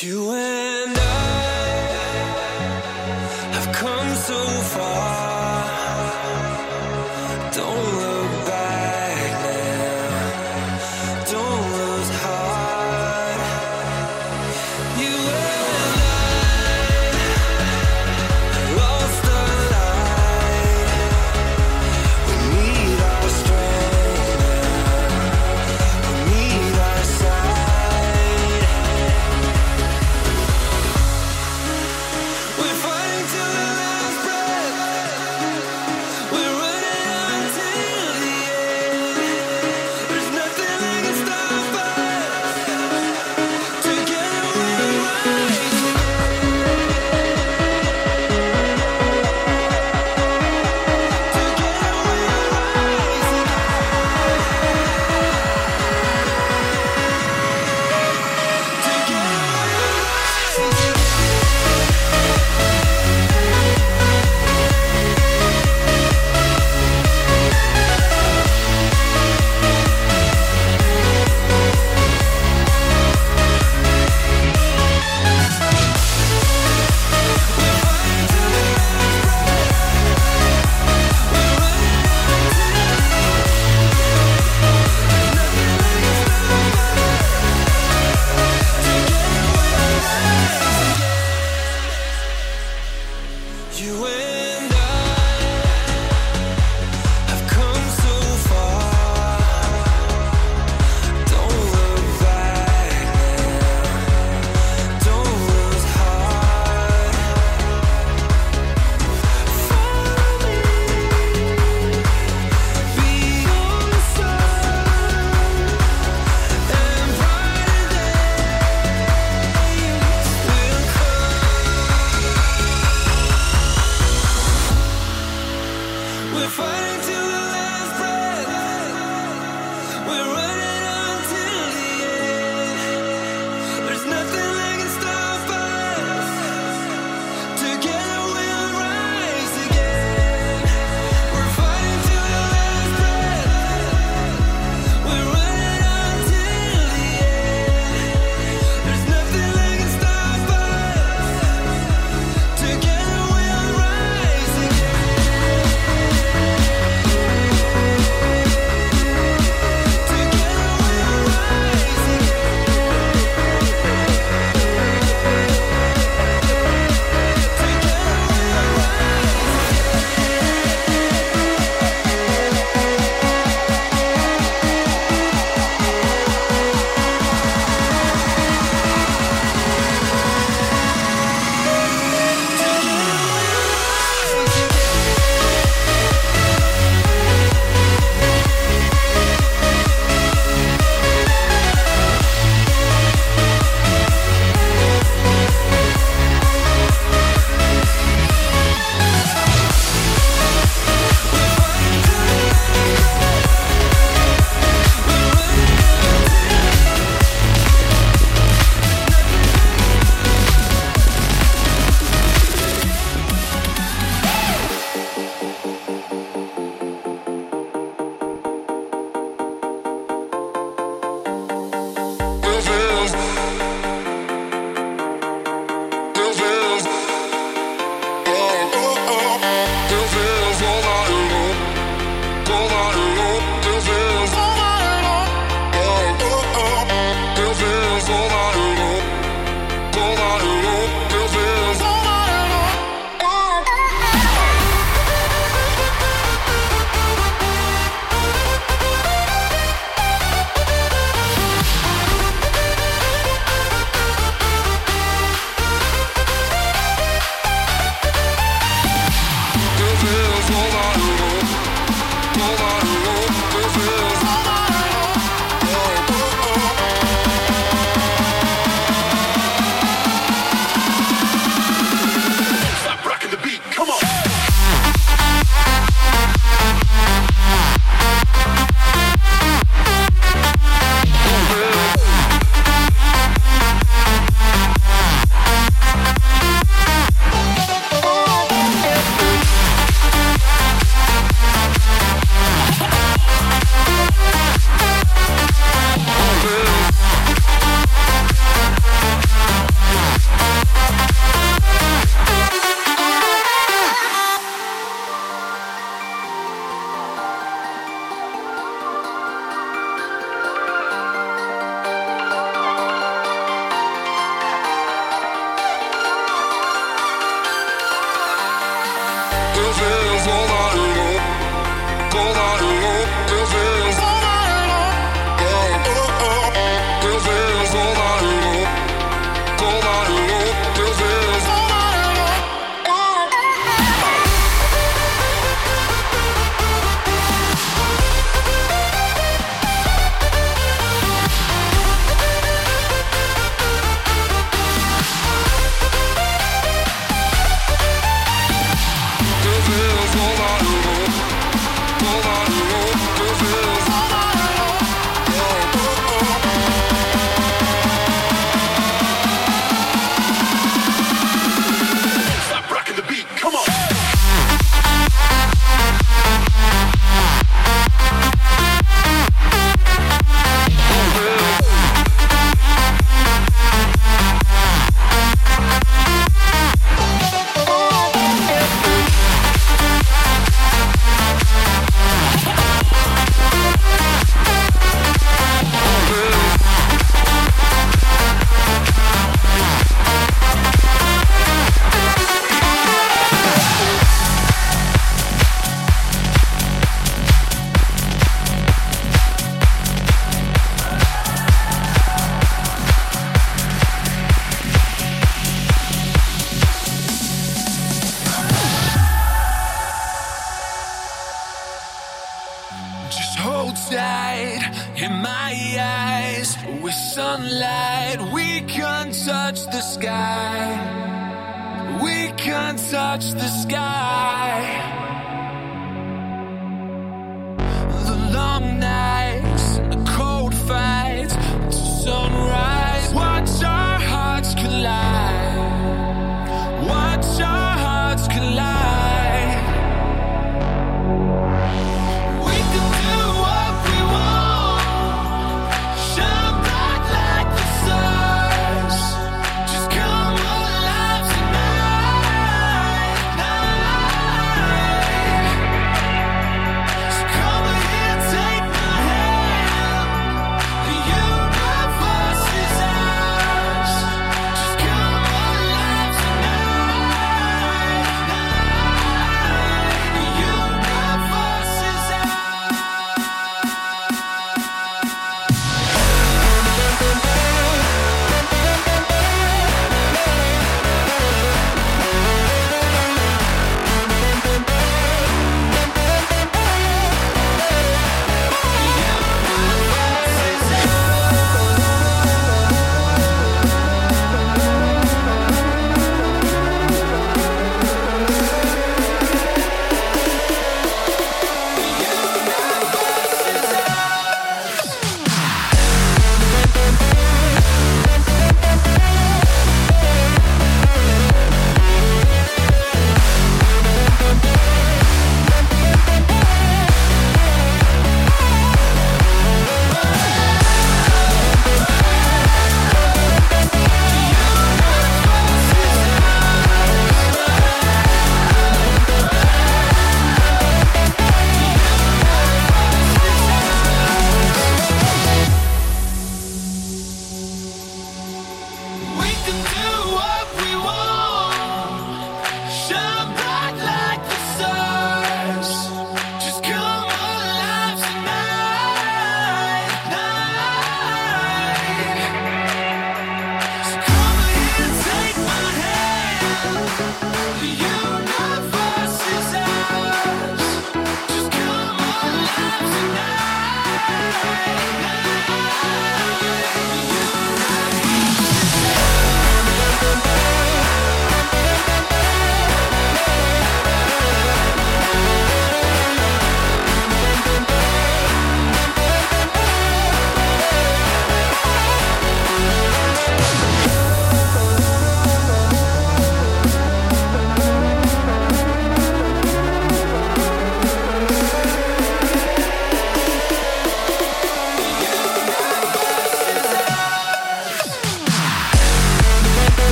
You and I have come so far.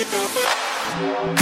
Música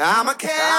I'm a cannonball.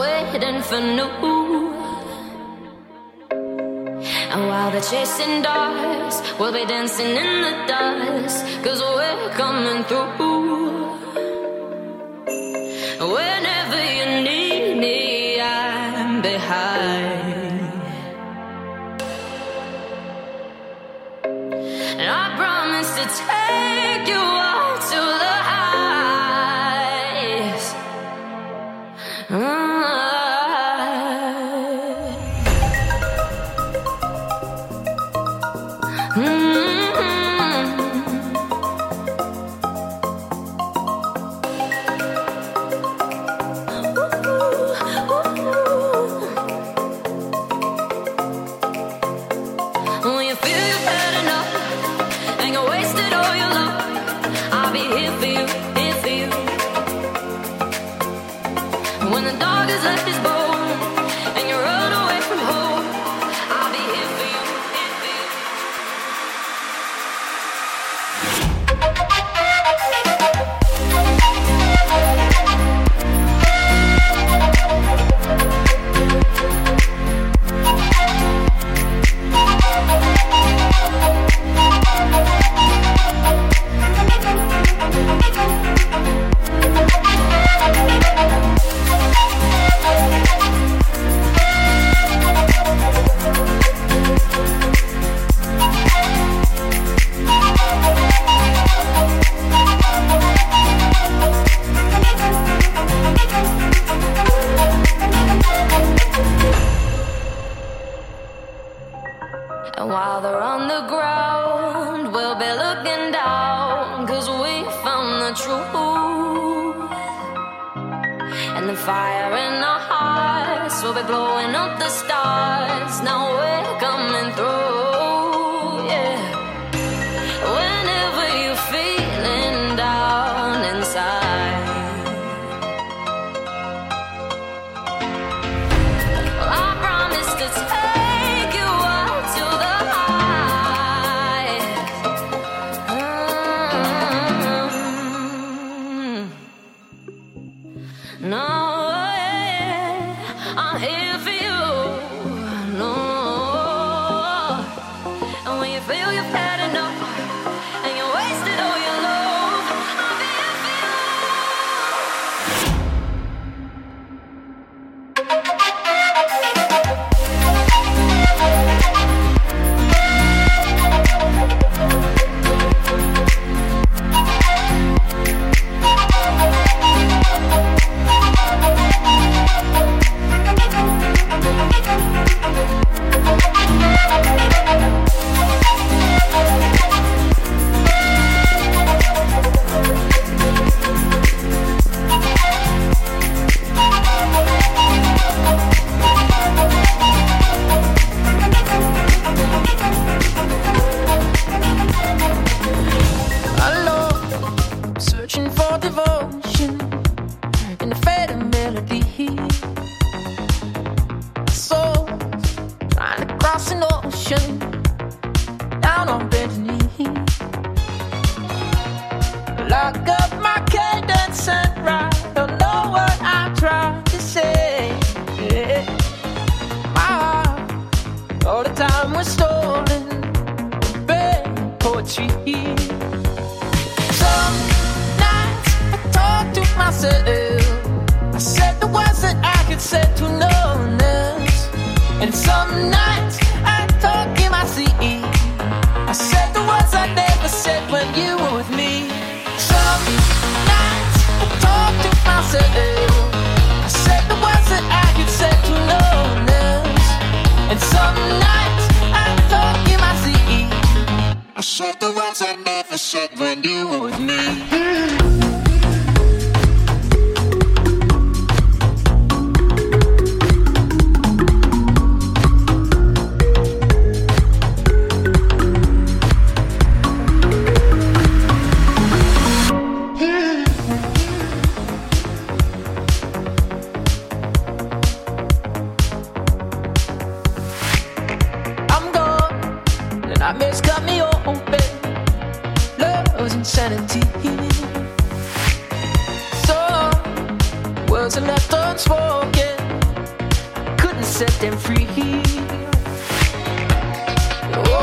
waiting for new. And while they're chasing dogs, we'll be dancing in the dust, cause we're coming through.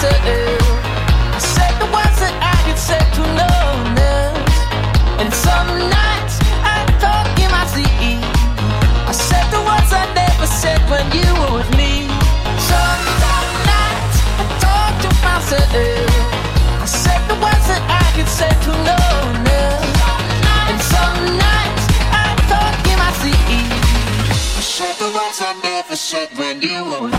I said the words that I could say to no one else. And some nights I talk in my sleep. I said the words I never said when you were with me. Some nights I talk to myself. I said the words that I could say to no one else. Some nights I talk in my sleep. I said the words I never said when you were.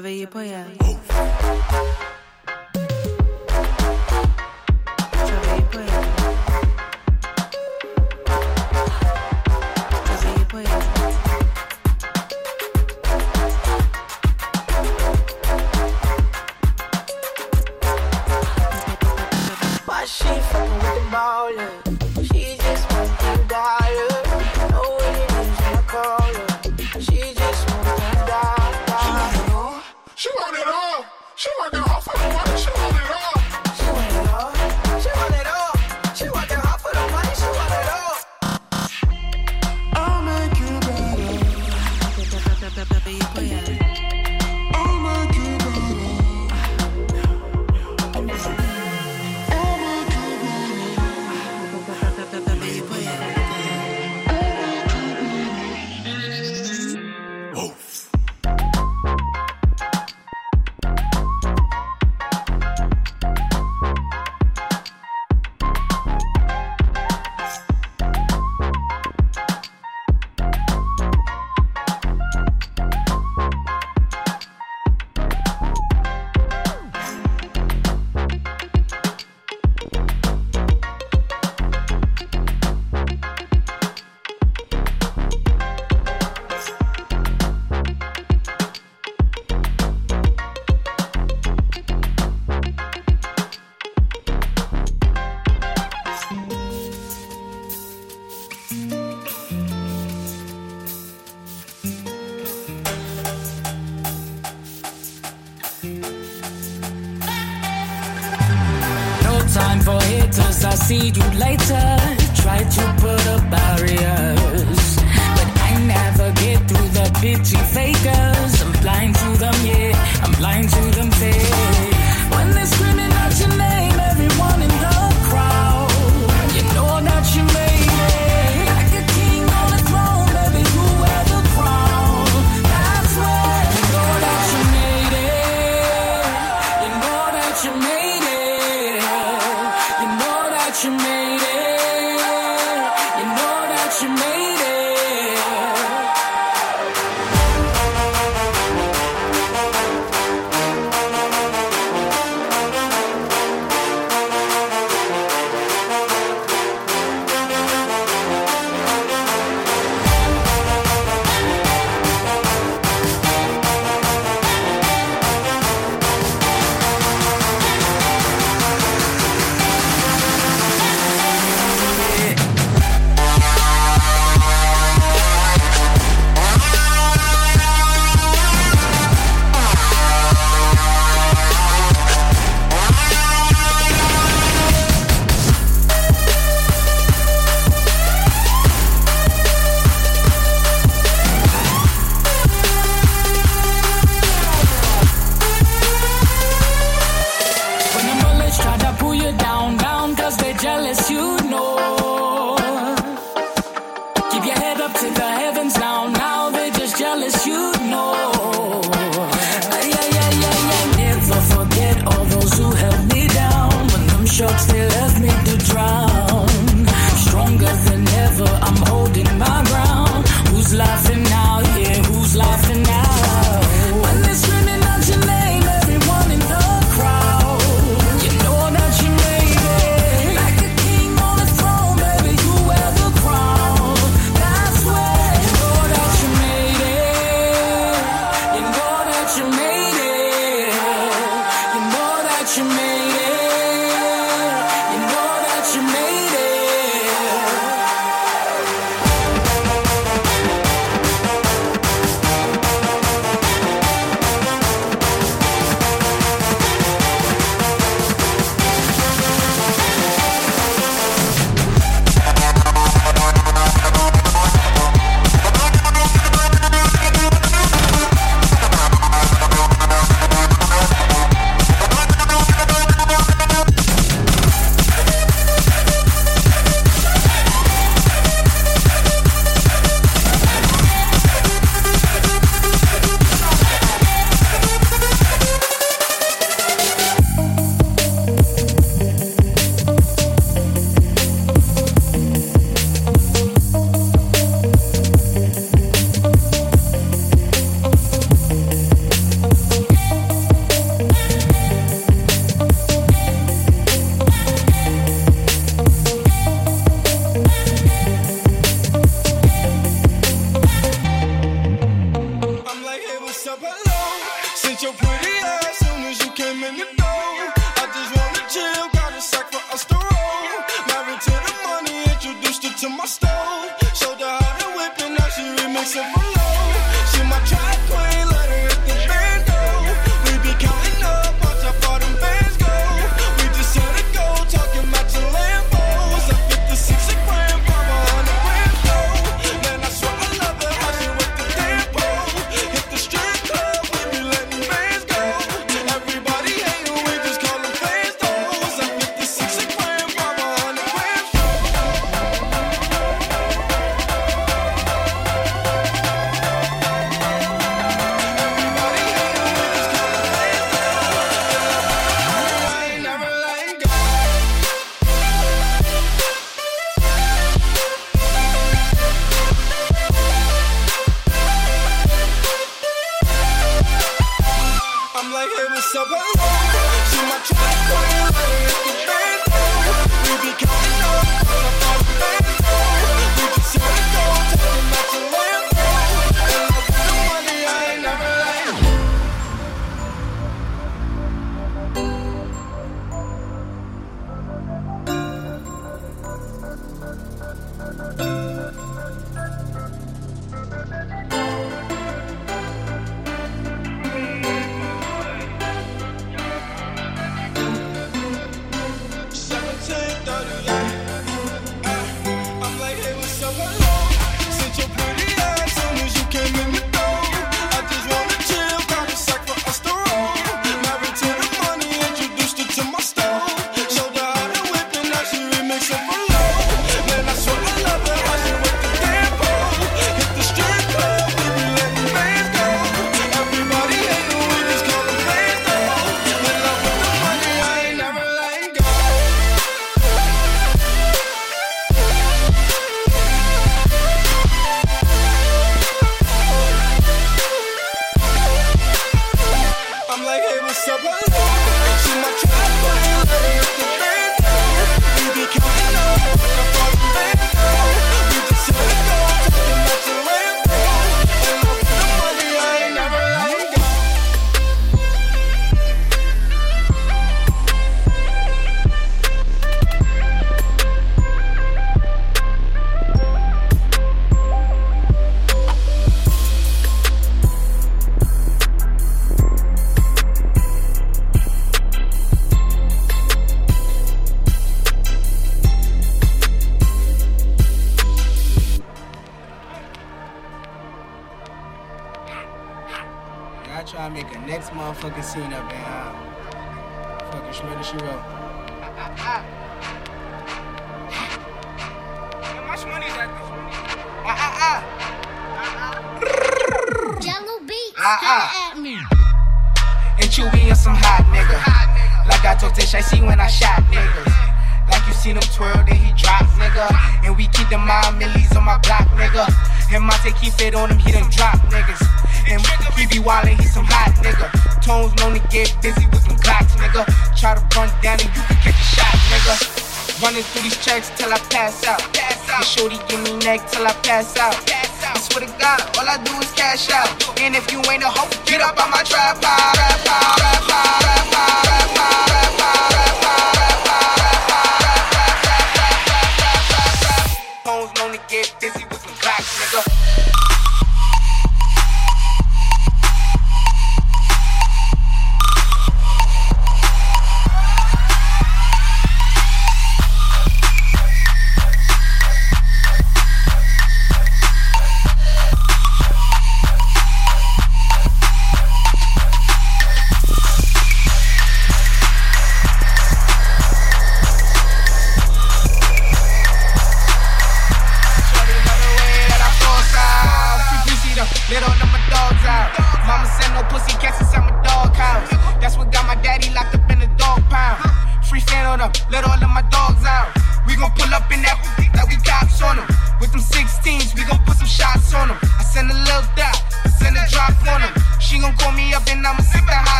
Travailler pour elle.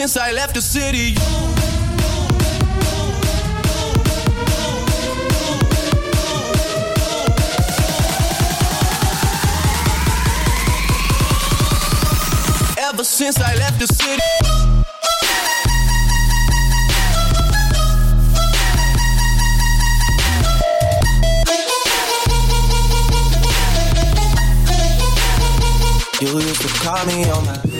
Since I left the city, Ever since I left the city. You used to call me on my.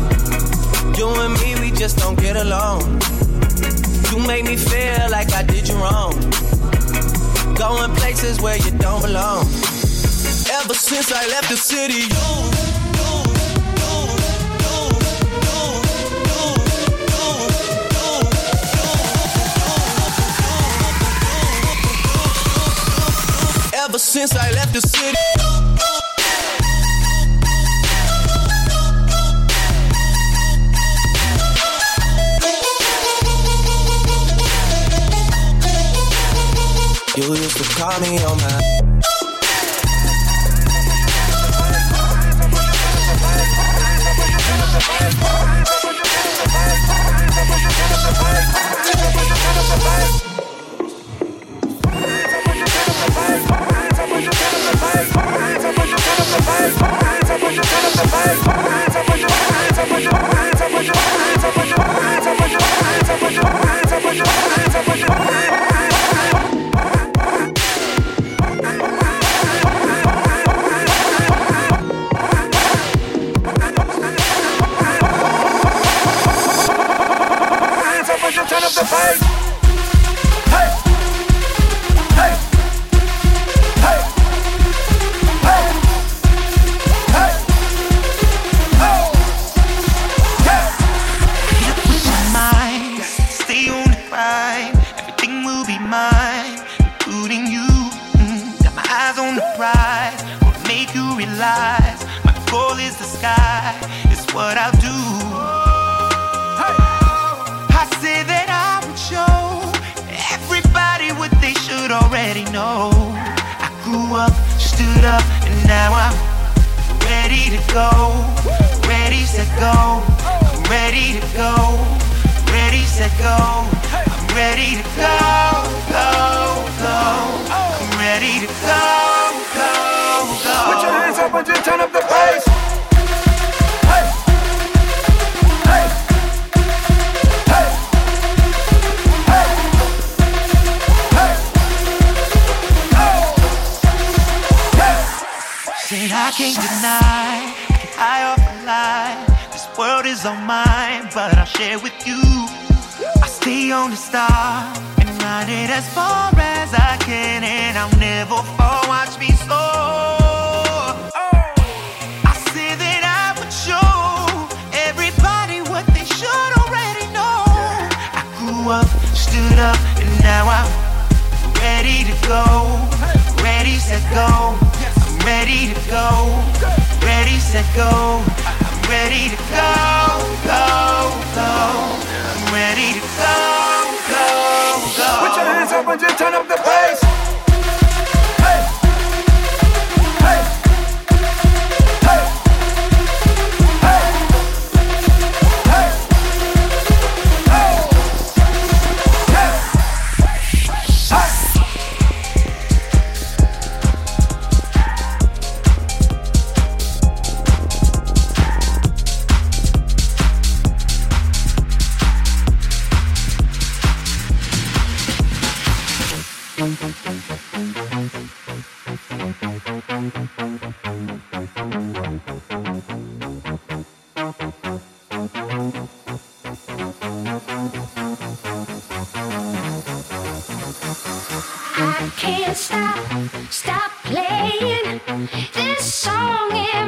you and me, we just don't get along. You make me feel like I did you wrong. Going places where you don't belong. Ever since I left the city, you. Ever since I left the city. You used to call me on my. Turn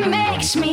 makes me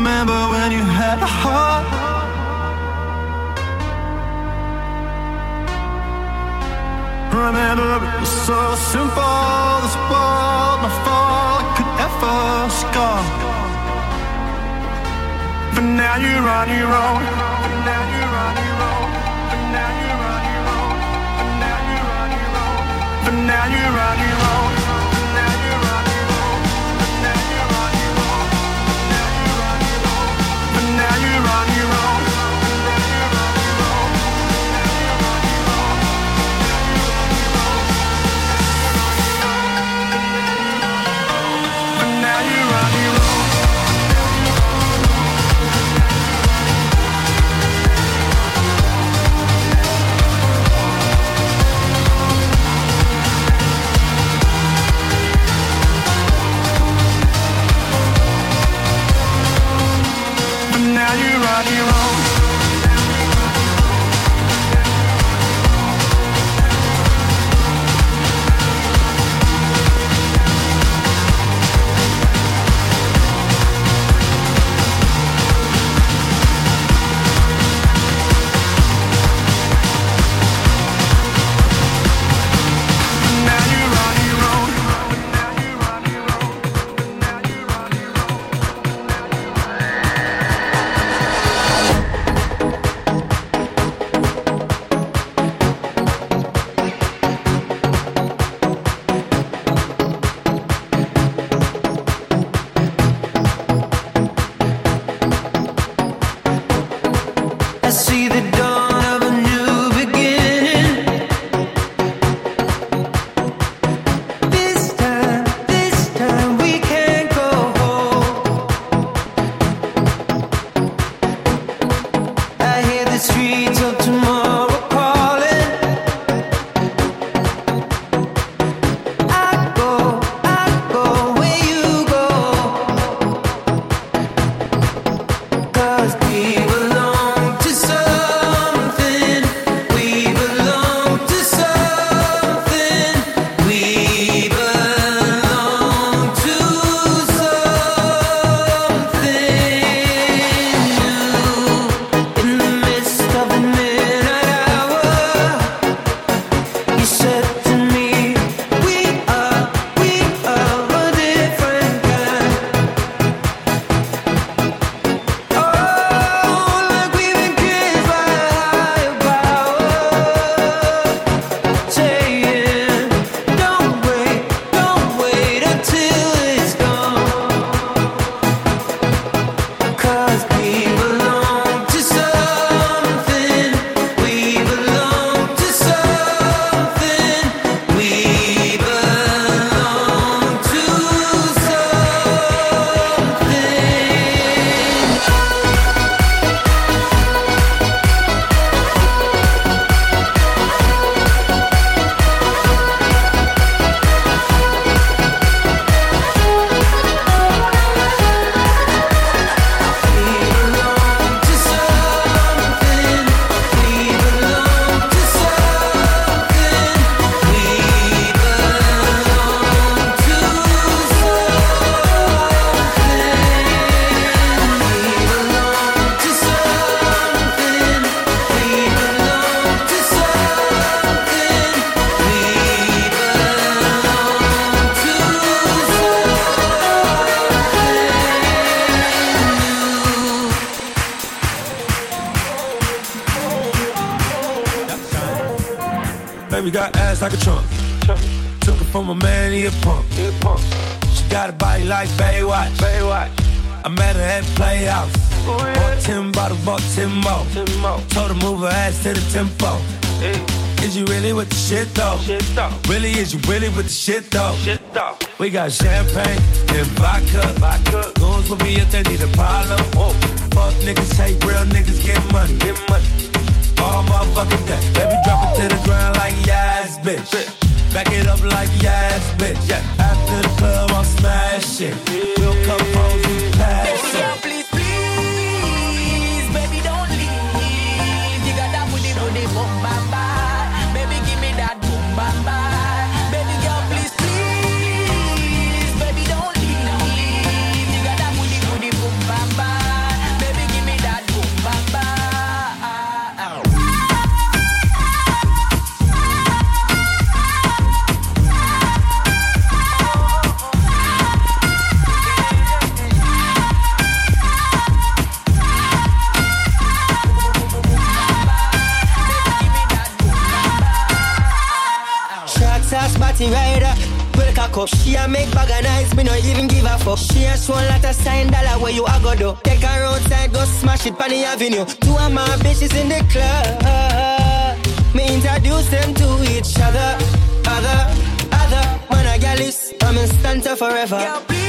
remember when you had a heart. Remember it was so simple. This world, my fault, could ever scar. But now you're on your own. But now you're on your own. But now you're on your own. But now you're on your own. But now you're on your own. champagne and vodka. chance, me no even give a fuck. She a show lot of sign dollar where you a go do. Take her outside, go smash it on the avenue. Two of my bitches in the club. Me introduce them to each other, other, other. Man, I got this, I'm in stanza forever. Yo,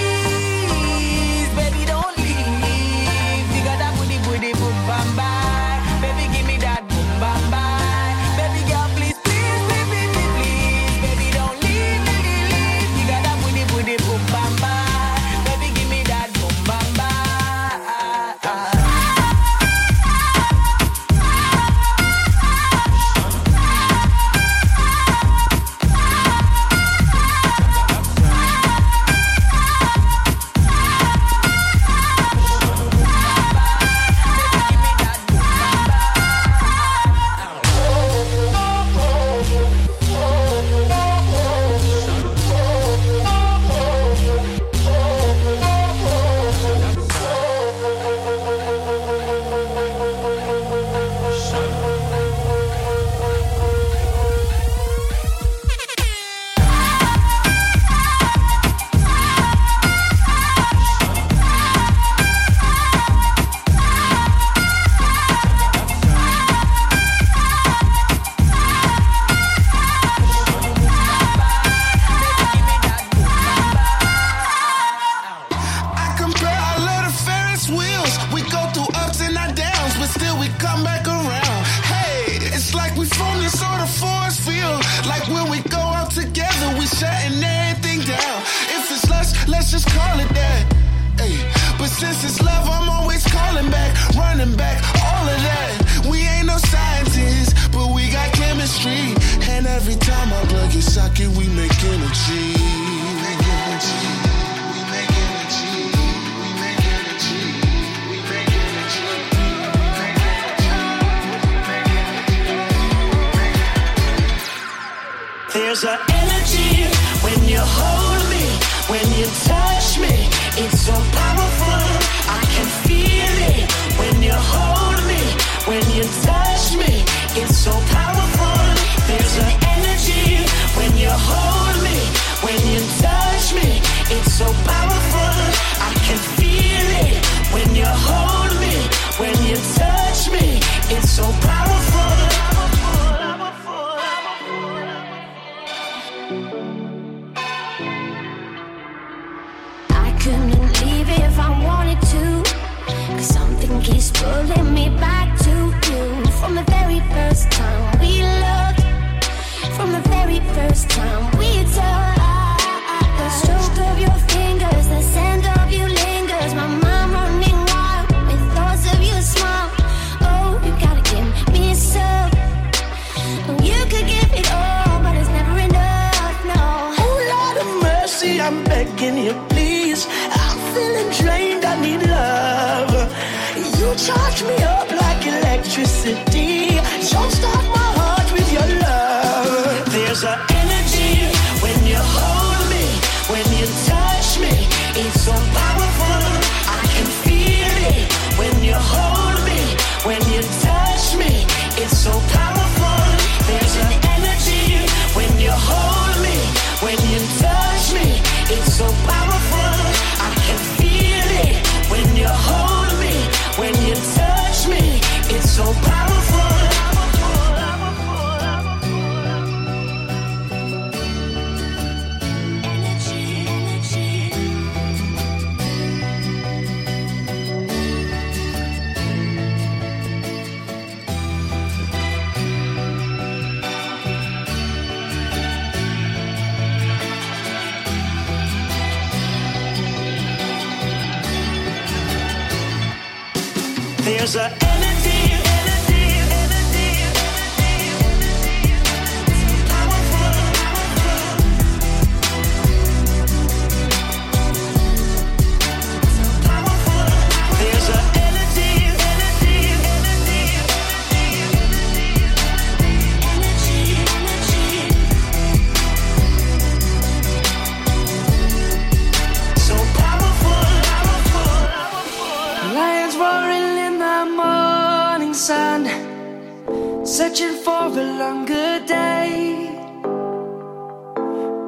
a longer day.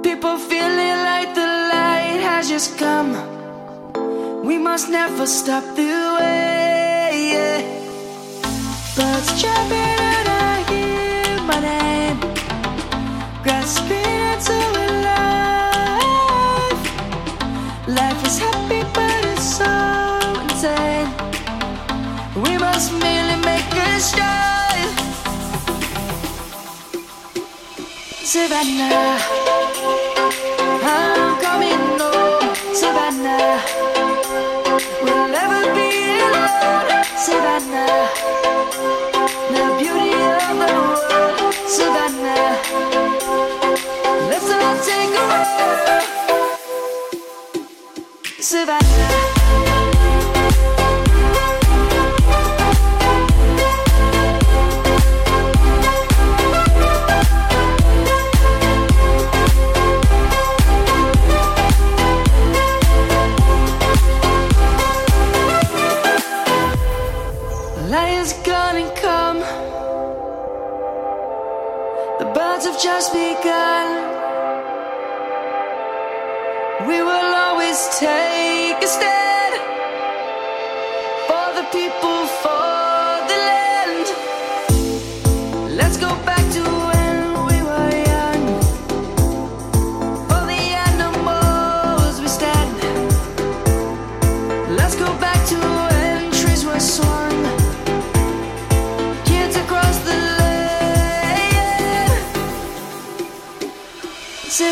People feeling like the light has just come. We must never stop the way. Yeah. Birds jumping and I hear my name, grasping into a life. Life is happy, but it's so insane. We must merely make a start. Savannah. I'm coming home, Savannah. We'll never be alone, Savannah. The beauty of the world, Savannah. Let's all take a walk, Savannah. just begun.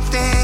antes